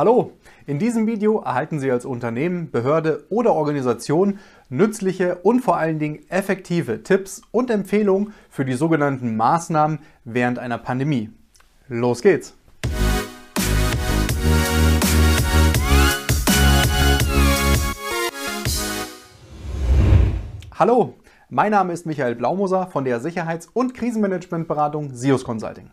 Hallo, in diesem Video erhalten Sie als Unternehmen, Behörde oder Organisation nützliche und vor allen Dingen effektive Tipps und Empfehlungen für die sogenannten Maßnahmen während einer Pandemie. Los geht's! Hallo, mein Name ist Michael Blaumoser von der Sicherheits- und Krisenmanagementberatung SIOS Consulting.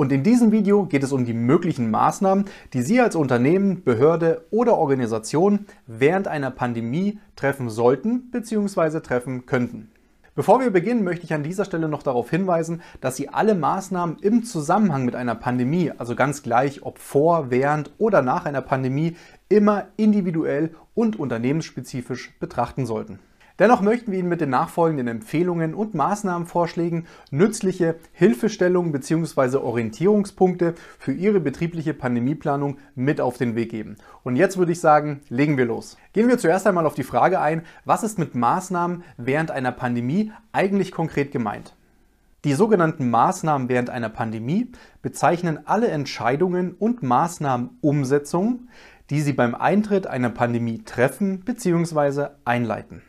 Und in diesem Video geht es um die möglichen Maßnahmen, die Sie als Unternehmen, Behörde oder Organisation während einer Pandemie treffen sollten bzw. treffen könnten. Bevor wir beginnen, möchte ich an dieser Stelle noch darauf hinweisen, dass Sie alle Maßnahmen im Zusammenhang mit einer Pandemie, also ganz gleich ob vor, während oder nach einer Pandemie, immer individuell und unternehmensspezifisch betrachten sollten. Dennoch möchten wir Ihnen mit den nachfolgenden Empfehlungen und Maßnahmenvorschlägen nützliche Hilfestellungen bzw. Orientierungspunkte für Ihre betriebliche Pandemieplanung mit auf den Weg geben. Und jetzt würde ich sagen, legen wir los. Gehen wir zuerst einmal auf die Frage ein, was ist mit Maßnahmen während einer Pandemie eigentlich konkret gemeint? Die sogenannten Maßnahmen während einer Pandemie bezeichnen alle Entscheidungen und Maßnahmenumsetzungen, die Sie beim Eintritt einer Pandemie treffen bzw. einleiten.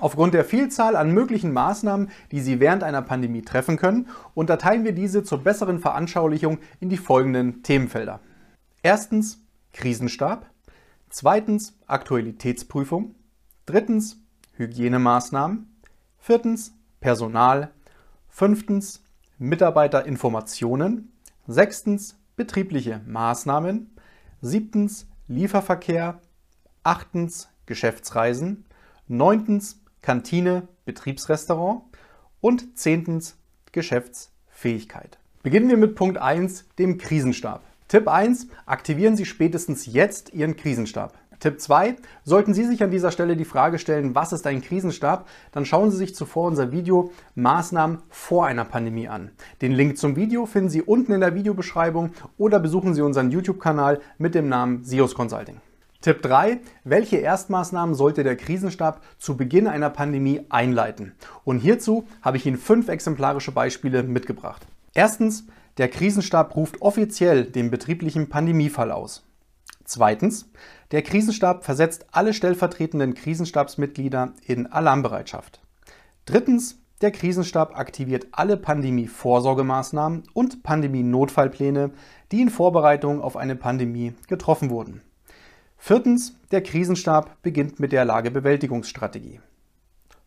Aufgrund der Vielzahl an möglichen Maßnahmen, die Sie während einer Pandemie treffen können, unterteilen wir diese zur besseren Veranschaulichung in die folgenden Themenfelder. Erstens Krisenstab, zweitens Aktualitätsprüfung, drittens Hygienemaßnahmen, viertens Personal, fünftens Mitarbeiterinformationen, sechstens betriebliche Maßnahmen, siebtens Lieferverkehr, achtens Geschäftsreisen, neuntens Kantine, Betriebsrestaurant und zehntens Geschäftsfähigkeit. Beginnen wir mit Punkt 1, dem Krisenstab. Tipp 1, aktivieren Sie spätestens jetzt Ihren Krisenstab. Tipp 2, sollten Sie sich an dieser Stelle die Frage stellen, was ist ein Krisenstab, dann schauen Sie sich zuvor unser Video Maßnahmen vor einer Pandemie an. Den Link zum Video finden Sie unten in der Videobeschreibung oder besuchen Sie unseren YouTube-Kanal mit dem Namen SIOS Consulting. Tipp 3. Welche Erstmaßnahmen sollte der Krisenstab zu Beginn einer Pandemie einleiten? Und hierzu habe ich Ihnen fünf exemplarische Beispiele mitgebracht. Erstens, der Krisenstab ruft offiziell den betrieblichen Pandemiefall aus. Zweitens, der Krisenstab versetzt alle stellvertretenden Krisenstabsmitglieder in Alarmbereitschaft. Drittens, der Krisenstab aktiviert alle Pandemie-Vorsorgemaßnahmen und Pandemie-Notfallpläne, die in Vorbereitung auf eine Pandemie getroffen wurden. Viertens, der Krisenstab beginnt mit der Lagebewältigungsstrategie.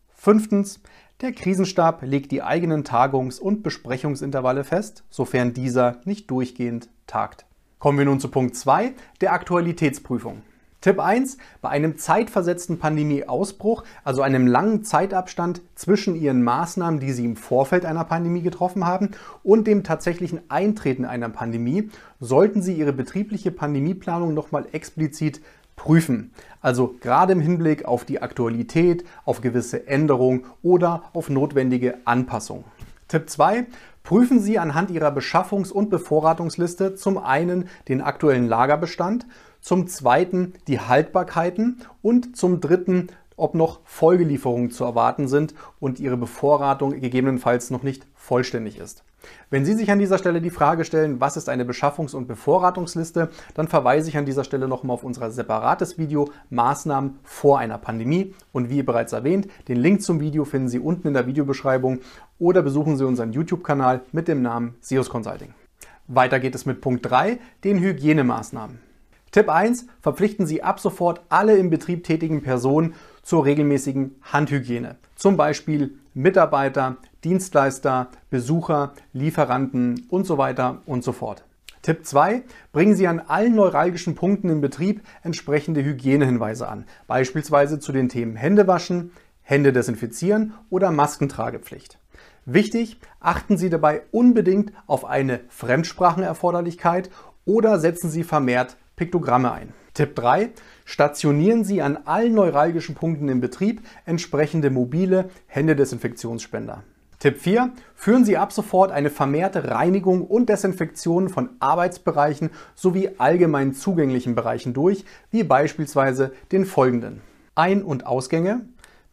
Fünftens, der Krisenstab legt die eigenen Tagungs- und Besprechungsintervalle fest, sofern dieser nicht durchgehend tagt. Kommen wir nun zu Punkt 2, der Aktualitätsprüfung. Tipp 1. Bei einem zeitversetzten Pandemieausbruch, also einem langen Zeitabstand zwischen Ihren Maßnahmen, die Sie im Vorfeld einer Pandemie getroffen haben, und dem tatsächlichen Eintreten einer Pandemie, sollten Sie Ihre betriebliche Pandemieplanung nochmal explizit prüfen. Also gerade im Hinblick auf die Aktualität, auf gewisse Änderungen oder auf notwendige Anpassungen. Tipp 2. Prüfen Sie anhand Ihrer Beschaffungs- und Bevorratungsliste zum einen den aktuellen Lagerbestand zum zweiten die Haltbarkeiten und zum dritten, ob noch Folgelieferungen zu erwarten sind und Ihre Bevorratung gegebenenfalls noch nicht vollständig ist. Wenn Sie sich an dieser Stelle die Frage stellen, was ist eine Beschaffungs- und Bevorratungsliste, dann verweise ich an dieser Stelle nochmal auf unser separates Video Maßnahmen vor einer Pandemie. Und wie bereits erwähnt, den Link zum Video finden Sie unten in der Videobeschreibung oder besuchen Sie unseren YouTube-Kanal mit dem Namen SEOS Consulting. Weiter geht es mit Punkt 3, den Hygienemaßnahmen. Tipp 1. Verpflichten Sie ab sofort alle im Betrieb tätigen Personen zur regelmäßigen Handhygiene. Zum Beispiel Mitarbeiter, Dienstleister, Besucher, Lieferanten und so weiter und so fort. Tipp 2. Bringen Sie an allen neuralgischen Punkten im Betrieb entsprechende Hygienehinweise an, beispielsweise zu den Themen Händewaschen, Hände desinfizieren oder Maskentragepflicht. Wichtig, achten Sie dabei unbedingt auf eine Fremdsprachenerforderlichkeit oder setzen Sie vermehrt Piktogramme ein. Tipp 3. Stationieren Sie an allen neuralgischen Punkten im Betrieb entsprechende mobile Händedesinfektionsspender. Tipp 4. Führen Sie ab sofort eine vermehrte Reinigung und Desinfektion von Arbeitsbereichen sowie allgemein zugänglichen Bereichen durch, wie beispielsweise den folgenden. Ein- und Ausgänge,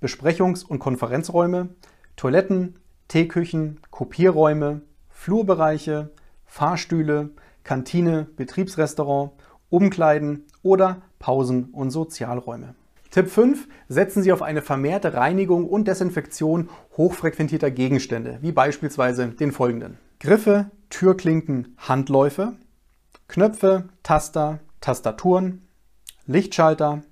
Besprechungs- und Konferenzräume, Toiletten, Teeküchen, Kopierräume, Flurbereiche, Fahrstühle, Kantine, Betriebsrestaurant, Umkleiden oder Pausen- und Sozialräume. Tipp 5. Setzen Sie auf eine vermehrte Reinigung und Desinfektion hochfrequentierter Gegenstände, wie beispielsweise den folgenden. Griffe, Türklinken, Handläufe, Knöpfe, Taster, Tastaturen, Lichtschalter,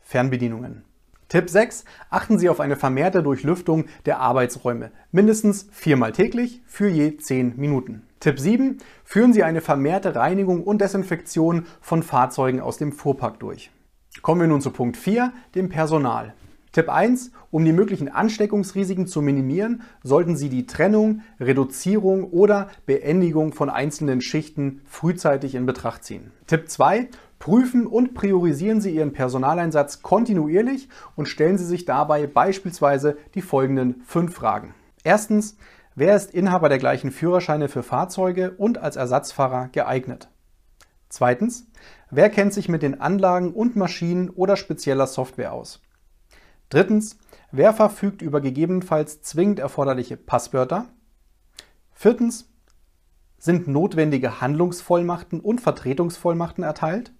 Fernbedienungen. Tipp 6. Achten Sie auf eine vermehrte Durchlüftung der Arbeitsräume, mindestens viermal täglich für je 10 Minuten. Tipp 7. Führen Sie eine vermehrte Reinigung und Desinfektion von Fahrzeugen aus dem Fuhrpark durch. Kommen wir nun zu Punkt 4, dem Personal. Tipp 1. Um die möglichen Ansteckungsrisiken zu minimieren, sollten Sie die Trennung, Reduzierung oder Beendigung von einzelnen Schichten frühzeitig in Betracht ziehen. Tipp 2. Prüfen und priorisieren Sie Ihren Personaleinsatz kontinuierlich und stellen Sie sich dabei beispielsweise die folgenden fünf Fragen. Erstens, wer ist Inhaber der gleichen Führerscheine für Fahrzeuge und als Ersatzfahrer geeignet? Zweitens, wer kennt sich mit den Anlagen und Maschinen oder spezieller Software aus? Drittens, wer verfügt über gegebenenfalls zwingend erforderliche Passwörter? Viertens, sind notwendige Handlungsvollmachten und Vertretungsvollmachten erteilt?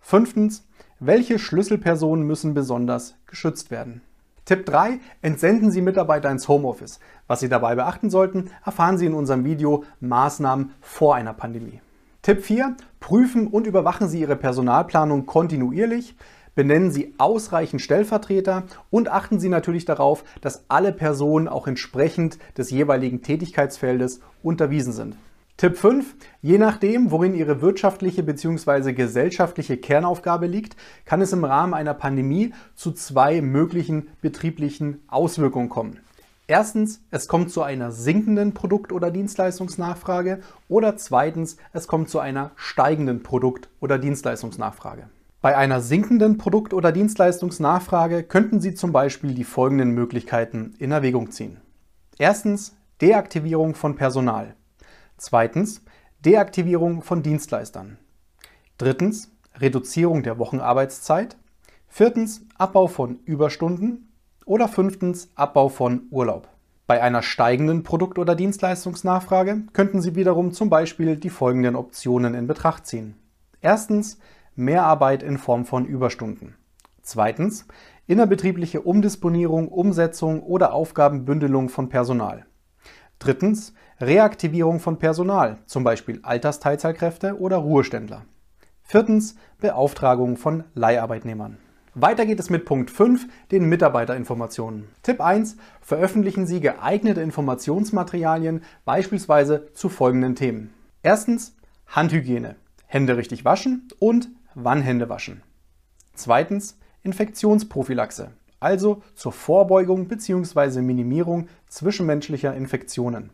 Fünftens, welche Schlüsselpersonen müssen besonders geschützt werden? Tipp 3. Entsenden Sie Mitarbeiter ins Homeoffice. Was Sie dabei beachten sollten, erfahren Sie in unserem Video Maßnahmen vor einer Pandemie. Tipp 4. Prüfen und überwachen Sie Ihre Personalplanung kontinuierlich. Benennen Sie ausreichend Stellvertreter und achten Sie natürlich darauf, dass alle Personen auch entsprechend des jeweiligen Tätigkeitsfeldes unterwiesen sind. Tipp 5. Je nachdem, worin Ihre wirtschaftliche bzw. gesellschaftliche Kernaufgabe liegt, kann es im Rahmen einer Pandemie zu zwei möglichen betrieblichen Auswirkungen kommen. Erstens, es kommt zu einer sinkenden Produkt- oder Dienstleistungsnachfrage oder zweitens, es kommt zu einer steigenden Produkt- oder Dienstleistungsnachfrage. Bei einer sinkenden Produkt- oder Dienstleistungsnachfrage könnten Sie zum Beispiel die folgenden Möglichkeiten in Erwägung ziehen. Erstens, Deaktivierung von Personal. Zweitens, Deaktivierung von Dienstleistern. Drittens, Reduzierung der Wochenarbeitszeit. Viertens, Abbau von Überstunden. Oder fünftens Abbau von Urlaub. Bei einer steigenden Produkt- oder Dienstleistungsnachfrage könnten Sie wiederum zum Beispiel die folgenden Optionen in Betracht ziehen. Erstens Mehrarbeit in Form von Überstunden. Zweitens innerbetriebliche Umdisponierung, Umsetzung oder Aufgabenbündelung von Personal. Drittens Reaktivierung von Personal, zum Beispiel Altersteilzeitkräfte oder Ruheständler. Viertens Beauftragung von Leiharbeitnehmern. Weiter geht es mit Punkt 5, den Mitarbeiterinformationen. Tipp 1. Veröffentlichen Sie geeignete Informationsmaterialien, beispielsweise zu folgenden Themen. Erstens Handhygiene. Hände richtig waschen und wann Hände waschen. Zweitens Infektionsprophylaxe, also zur Vorbeugung bzw. Minimierung zwischenmenschlicher Infektionen.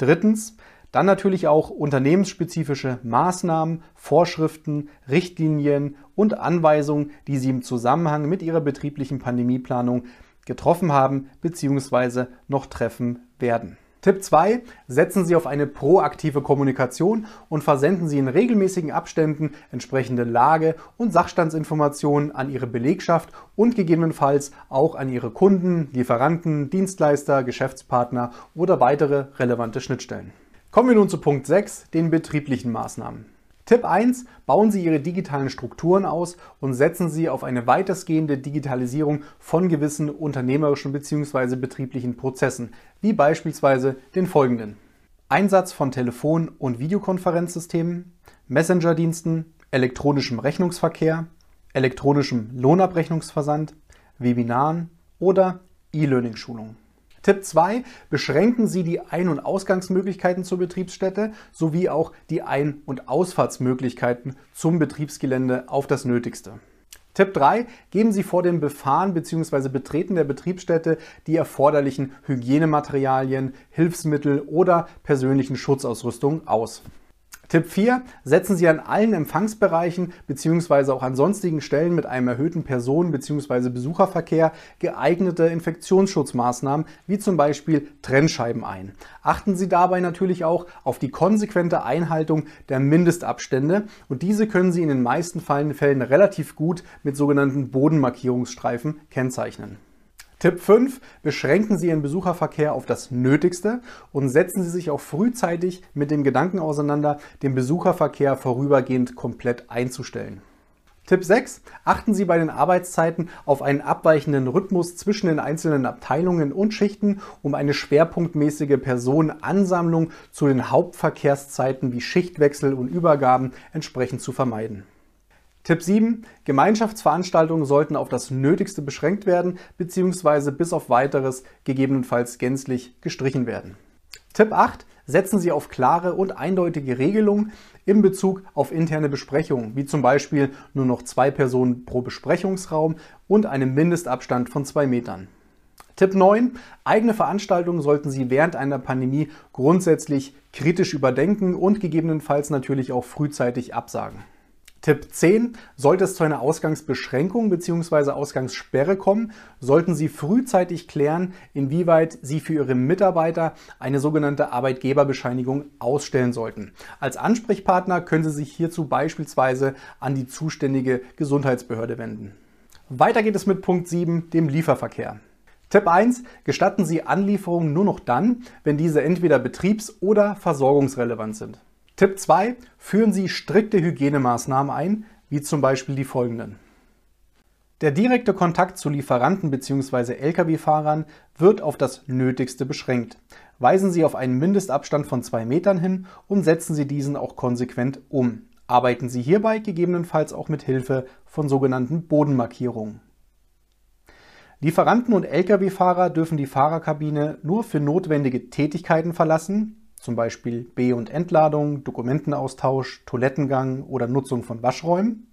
Drittens dann natürlich auch unternehmensspezifische Maßnahmen, Vorschriften, Richtlinien und Anweisungen, die Sie im Zusammenhang mit Ihrer betrieblichen Pandemieplanung getroffen haben bzw. noch treffen werden. Tipp 2. Setzen Sie auf eine proaktive Kommunikation und versenden Sie in regelmäßigen Abständen entsprechende Lage- und Sachstandsinformationen an Ihre Belegschaft und gegebenenfalls auch an Ihre Kunden, Lieferanten, Dienstleister, Geschäftspartner oder weitere relevante Schnittstellen. Kommen wir nun zu Punkt 6, den betrieblichen Maßnahmen. Tipp 1. Bauen Sie Ihre digitalen Strukturen aus und setzen Sie auf eine weitestgehende Digitalisierung von gewissen unternehmerischen bzw. betrieblichen Prozessen, wie beispielsweise den folgenden. Einsatz von Telefon- und Videokonferenzsystemen, Messenger-Diensten, elektronischem Rechnungsverkehr, elektronischem Lohnabrechnungsversand, Webinaren oder E-Learning-Schulungen. Tipp 2. Beschränken Sie die Ein- und Ausgangsmöglichkeiten zur Betriebsstätte sowie auch die Ein- und Ausfahrtsmöglichkeiten zum Betriebsgelände auf das Nötigste. Tipp 3. Geben Sie vor dem Befahren bzw. Betreten der Betriebsstätte die erforderlichen Hygienematerialien, Hilfsmittel oder persönlichen Schutzausrüstung aus. Tipp 4. Setzen Sie an allen Empfangsbereichen bzw. auch an sonstigen Stellen mit einem erhöhten Personen- bzw. Besucherverkehr geeignete Infektionsschutzmaßnahmen wie zum Beispiel Trennscheiben ein. Achten Sie dabei natürlich auch auf die konsequente Einhaltung der Mindestabstände und diese können Sie in den meisten Fällen relativ gut mit sogenannten Bodenmarkierungsstreifen kennzeichnen. Tipp 5. Beschränken Sie Ihren Besucherverkehr auf das Nötigste und setzen Sie sich auch frühzeitig mit dem Gedanken auseinander, den Besucherverkehr vorübergehend komplett einzustellen. Tipp 6. Achten Sie bei den Arbeitszeiten auf einen abweichenden Rhythmus zwischen den einzelnen Abteilungen und Schichten, um eine schwerpunktmäßige Personenansammlung zu den Hauptverkehrszeiten wie Schichtwechsel und Übergaben entsprechend zu vermeiden. Tipp 7. Gemeinschaftsveranstaltungen sollten auf das Nötigste beschränkt werden bzw. bis auf weiteres gegebenenfalls gänzlich gestrichen werden. Tipp 8. Setzen Sie auf klare und eindeutige Regelungen in Bezug auf interne Besprechungen, wie zum Beispiel nur noch zwei Personen pro Besprechungsraum und einen Mindestabstand von zwei Metern. Tipp 9. Eigene Veranstaltungen sollten Sie während einer Pandemie grundsätzlich kritisch überdenken und gegebenenfalls natürlich auch frühzeitig absagen. Tipp 10. Sollte es zu einer Ausgangsbeschränkung bzw. Ausgangssperre kommen, sollten Sie frühzeitig klären, inwieweit Sie für Ihre Mitarbeiter eine sogenannte Arbeitgeberbescheinigung ausstellen sollten. Als Ansprechpartner können Sie sich hierzu beispielsweise an die zuständige Gesundheitsbehörde wenden. Weiter geht es mit Punkt 7, dem Lieferverkehr. Tipp 1. Gestatten Sie Anlieferungen nur noch dann, wenn diese entweder betriebs- oder versorgungsrelevant sind. Tipp 2. Führen Sie strikte Hygienemaßnahmen ein, wie zum Beispiel die folgenden. Der direkte Kontakt zu Lieferanten bzw. Lkw-Fahrern wird auf das Nötigste beschränkt. Weisen Sie auf einen Mindestabstand von zwei Metern hin und setzen Sie diesen auch konsequent um. Arbeiten Sie hierbei gegebenenfalls auch mit Hilfe von sogenannten Bodenmarkierungen. Lieferanten und Lkw-Fahrer dürfen die Fahrerkabine nur für notwendige Tätigkeiten verlassen, zum Beispiel B- und Entladung, Dokumentenaustausch, Toilettengang oder Nutzung von Waschräumen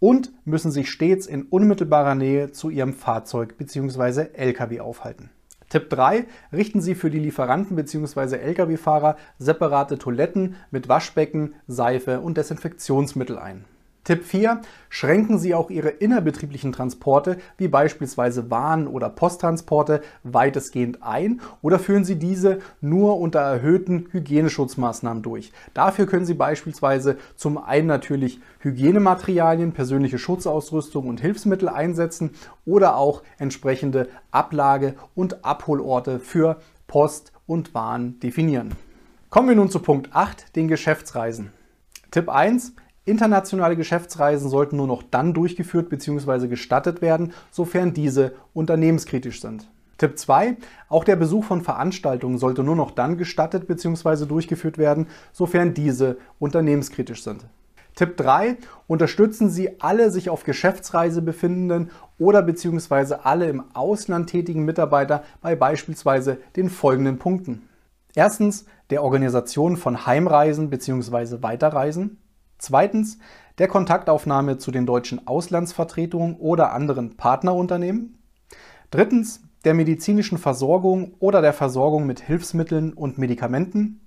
und müssen sich stets in unmittelbarer Nähe zu ihrem Fahrzeug bzw. Lkw aufhalten. Tipp 3. Richten Sie für die Lieferanten bzw. Lkw-Fahrer separate Toiletten mit Waschbecken, Seife und Desinfektionsmittel ein. Tipp 4. Schränken Sie auch Ihre innerbetrieblichen Transporte, wie beispielsweise Waren- oder Posttransporte, weitestgehend ein oder führen Sie diese nur unter erhöhten Hygieneschutzmaßnahmen durch. Dafür können Sie beispielsweise zum einen natürlich Hygienematerialien, persönliche Schutzausrüstung und Hilfsmittel einsetzen oder auch entsprechende Ablage- und Abholorte für Post und Waren definieren. Kommen wir nun zu Punkt 8, den Geschäftsreisen. Tipp 1. Internationale Geschäftsreisen sollten nur noch dann durchgeführt bzw. gestattet werden, sofern diese unternehmenskritisch sind. Tipp 2. Auch der Besuch von Veranstaltungen sollte nur noch dann gestattet bzw. durchgeführt werden, sofern diese unternehmenskritisch sind. Tipp 3. Unterstützen Sie alle sich auf Geschäftsreise befindenden oder bzw. alle im Ausland tätigen Mitarbeiter bei beispielsweise den folgenden Punkten. Erstens der Organisation von Heimreisen bzw. Weiterreisen. Zweitens der Kontaktaufnahme zu den deutschen Auslandsvertretungen oder anderen Partnerunternehmen. Drittens der medizinischen Versorgung oder der Versorgung mit Hilfsmitteln und Medikamenten.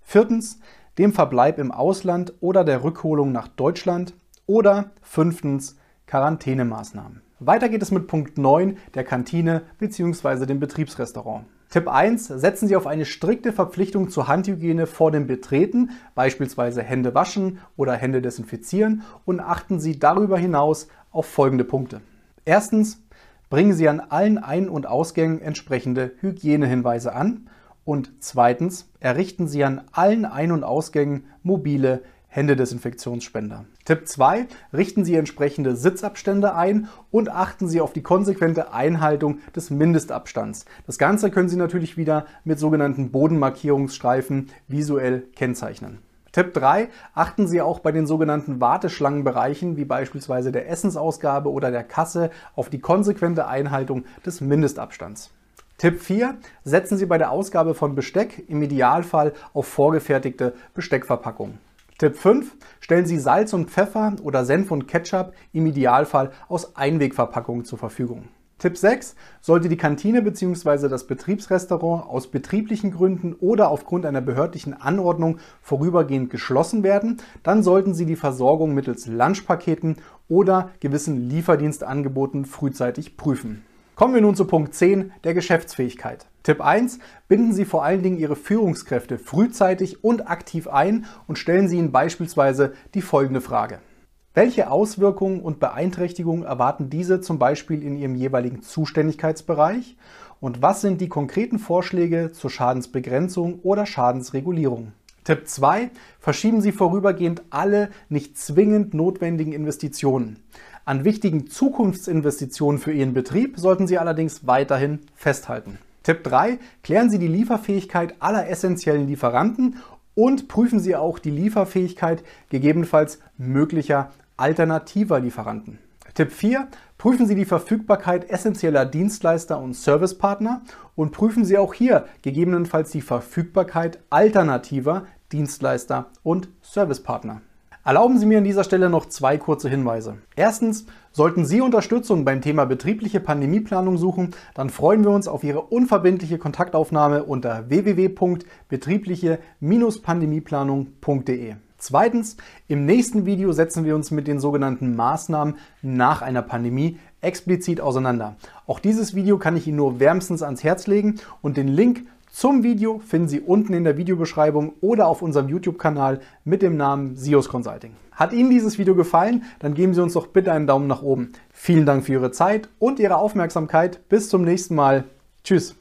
Viertens dem Verbleib im Ausland oder der Rückholung nach Deutschland. Oder fünftens Quarantänemaßnahmen. Weiter geht es mit Punkt 9 der Kantine bzw. dem Betriebsrestaurant. Tipp 1. Setzen Sie auf eine strikte Verpflichtung zur Handhygiene vor dem Betreten, beispielsweise Hände waschen oder Hände desinfizieren und achten Sie darüber hinaus auf folgende Punkte. Erstens. Bringen Sie an allen Ein- und Ausgängen entsprechende Hygienehinweise an. Und zweitens. Errichten Sie an allen Ein- und Ausgängen mobile Händedesinfektionsspender. Tipp 2. Richten Sie entsprechende Sitzabstände ein und achten Sie auf die konsequente Einhaltung des Mindestabstands. Das Ganze können Sie natürlich wieder mit sogenannten Bodenmarkierungsstreifen visuell kennzeichnen. Tipp 3. Achten Sie auch bei den sogenannten Warteschlangenbereichen, wie beispielsweise der Essensausgabe oder der Kasse, auf die konsequente Einhaltung des Mindestabstands. Tipp 4. Setzen Sie bei der Ausgabe von Besteck im Idealfall auf vorgefertigte Besteckverpackungen. Tipp 5. Stellen Sie Salz und Pfeffer oder Senf und Ketchup im Idealfall aus Einwegverpackungen zur Verfügung. Tipp 6. Sollte die Kantine bzw. das Betriebsrestaurant aus betrieblichen Gründen oder aufgrund einer behördlichen Anordnung vorübergehend geschlossen werden, dann sollten Sie die Versorgung mittels Lunchpaketen oder gewissen Lieferdienstangeboten frühzeitig prüfen. Kommen wir nun zu Punkt 10 der Geschäftsfähigkeit. Tipp 1. Binden Sie vor allen Dingen Ihre Führungskräfte frühzeitig und aktiv ein und stellen Sie ihnen beispielsweise die folgende Frage. Welche Auswirkungen und Beeinträchtigungen erwarten diese zum Beispiel in ihrem jeweiligen Zuständigkeitsbereich? Und was sind die konkreten Vorschläge zur Schadensbegrenzung oder Schadensregulierung? Tipp 2. Verschieben Sie vorübergehend alle nicht zwingend notwendigen Investitionen. An wichtigen Zukunftsinvestitionen für Ihren Betrieb sollten Sie allerdings weiterhin festhalten. Tipp 3. Klären Sie die Lieferfähigkeit aller essentiellen Lieferanten und prüfen Sie auch die Lieferfähigkeit gegebenenfalls möglicher alternativer Lieferanten. Tipp 4. Prüfen Sie die Verfügbarkeit essentieller Dienstleister und Servicepartner und prüfen Sie auch hier gegebenenfalls die Verfügbarkeit alternativer Dienstleister und Servicepartner. Erlauben Sie mir an dieser Stelle noch zwei kurze Hinweise. Erstens, sollten Sie Unterstützung beim Thema betriebliche Pandemieplanung suchen, dann freuen wir uns auf Ihre unverbindliche Kontaktaufnahme unter www.betriebliche-pandemieplanung.de. Zweitens, im nächsten Video setzen wir uns mit den sogenannten Maßnahmen nach einer Pandemie explizit auseinander. Auch dieses Video kann ich Ihnen nur wärmstens ans Herz legen und den Link zum Video finden Sie unten in der Videobeschreibung oder auf unserem YouTube-Kanal mit dem Namen SIOS Consulting. Hat Ihnen dieses Video gefallen? Dann geben Sie uns doch bitte einen Daumen nach oben. Vielen Dank für Ihre Zeit und Ihre Aufmerksamkeit. Bis zum nächsten Mal. Tschüss.